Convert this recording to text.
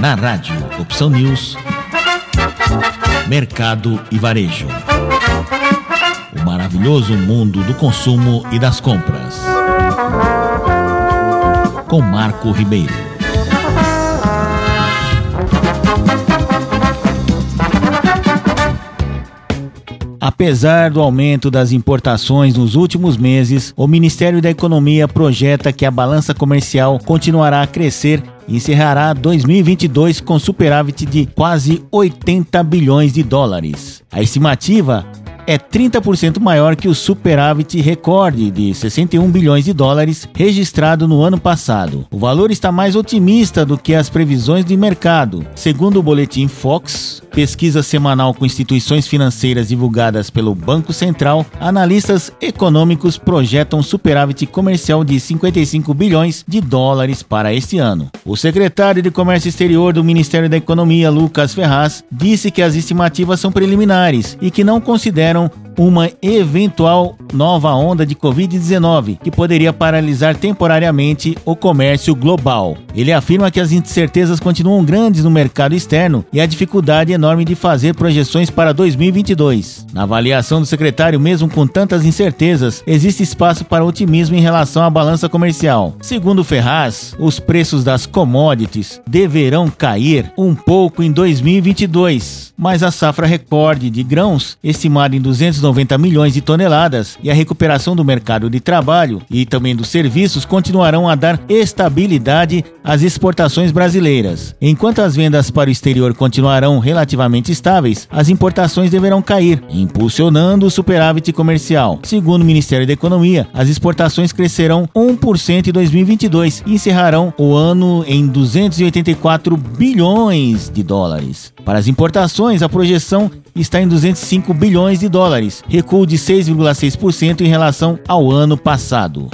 Na rádio Opção News, Mercado e Varejo. O maravilhoso mundo do consumo e das compras. Com Marco Ribeiro. Apesar do aumento das importações nos últimos meses, o Ministério da Economia projeta que a balança comercial continuará a crescer e encerrará 2022 com superávit de quase 80 bilhões de dólares. A estimativa é 30% maior que o superávit recorde de 61 bilhões de dólares registrado no ano passado. O valor está mais otimista do que as previsões de mercado. Segundo o boletim Fox, pesquisa semanal com instituições financeiras divulgadas pelo Banco Central, analistas econômicos projetam superávit comercial de 55 bilhões de dólares para este ano. O secretário de Comércio Exterior do Ministério da Economia, Lucas Ferraz, disse que as estimativas são preliminares e que não consideram uma eventual nova onda de Covid-19 que poderia paralisar temporariamente o comércio global. Ele afirma que as incertezas continuam grandes no mercado externo e a dificuldade enorme de fazer projeções para 2022. Na avaliação do secretário, mesmo com tantas incertezas, existe espaço para otimismo em relação à balança comercial. Segundo Ferraz, os preços das commodities deverão cair um pouco em 2022, mas a safra recorde de grãos, estimada em 290 milhões de toneladas, e a recuperação do mercado de trabalho e também dos serviços continuarão a dar estabilidade às exportações brasileiras. Enquanto as vendas para o exterior continuarão relativamente estáveis, as importações deverão cair, impulsionando o superávit comercial. Segundo o Ministério da Economia, as exportações crescerão 1% em 2022 e encerrarão o ano em 284 bilhões de dólares. Para as importações, a projeção está em 205 bilhões de dólares, recuo de 6,6% em relação ao ano passado.